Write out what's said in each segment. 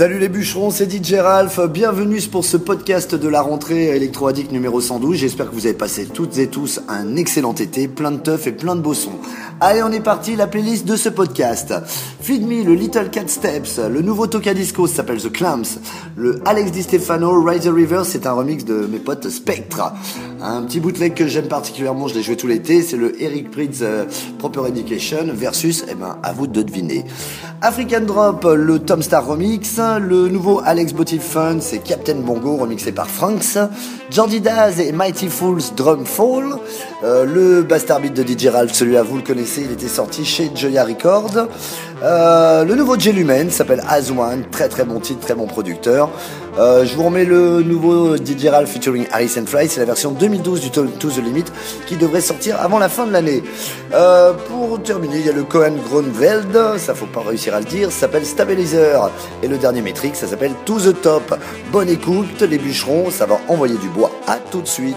Salut les bûcherons, c'est DJ Ralph. Bienvenue pour ce podcast de la rentrée électro-addict numéro 112. J'espère que vous avez passé toutes et tous un excellent été, plein de teuf et plein de beaux sons. Allez, on est parti, la playlist de ce podcast. Feed Me, le Little Cat Steps, le nouveau Toka Disco s'appelle The Clams, le Alex Di Stefano, Rise the River, c'est un remix de mes potes Spectre. Un petit bootleg que j'aime particulièrement, je l'ai joué tout l'été, c'est le Eric Prydz euh, Proper Education versus, eh ben, à vous de deviner. African Drop, le Tom Star remix, le nouveau Alex Botty Fun, c'est Captain Bongo remixé par Franks, Jordi Daz et Mighty Fools Drum Fall, euh, le Bastard Beat de DJ Ralph, celui-là vous le connaissez, il était sorti chez Joya Records. Euh, le nouveau J Lumen s'appelle As très très bon titre, très bon producteur. Euh, je vous remets le nouveau DJ Ralph featuring Harrison Fly, c'est la version 2012 du To The Limit qui devrait sortir avant la fin de l'année. Euh, pour terminer, il y a le Cohen Gronveld, ça faut pas réussir à le dire, ça s'appelle Stabilizer. Et le dernier métrique, ça s'appelle To The Top. Bonne écoute, les bûcherons, ça va envoyer du bois. À tout de suite.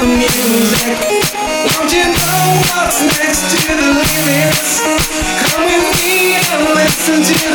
The music. Won't you know what's next to the limits? Come with me and listen to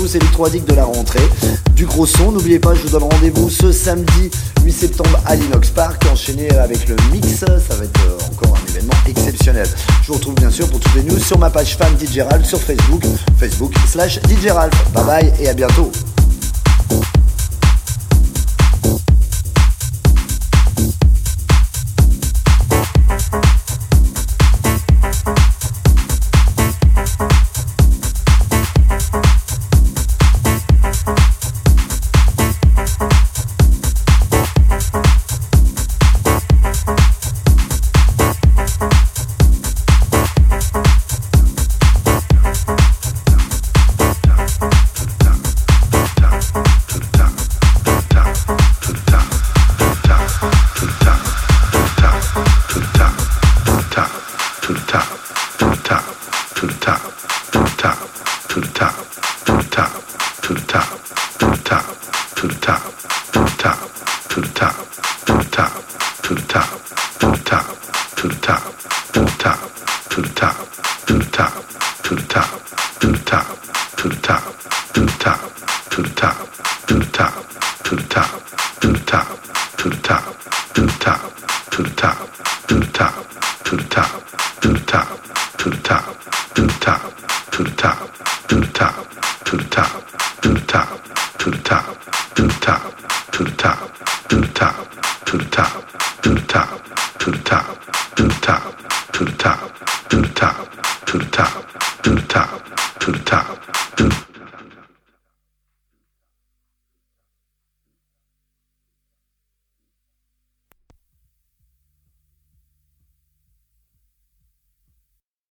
112 électro-addict de la rentrée. Du gros son, n'oubliez pas, je vous donne rendez-vous ce samedi 8 septembre à l'Inox Park, enchaîné avec le mix, ça va être euh, encore un événement exceptionnel. Je vous retrouve bien sûr pour toutes les news sur ma page fan DJ Ralph sur Facebook, Facebook slash DJ Ralph. Bye bye et à bientôt.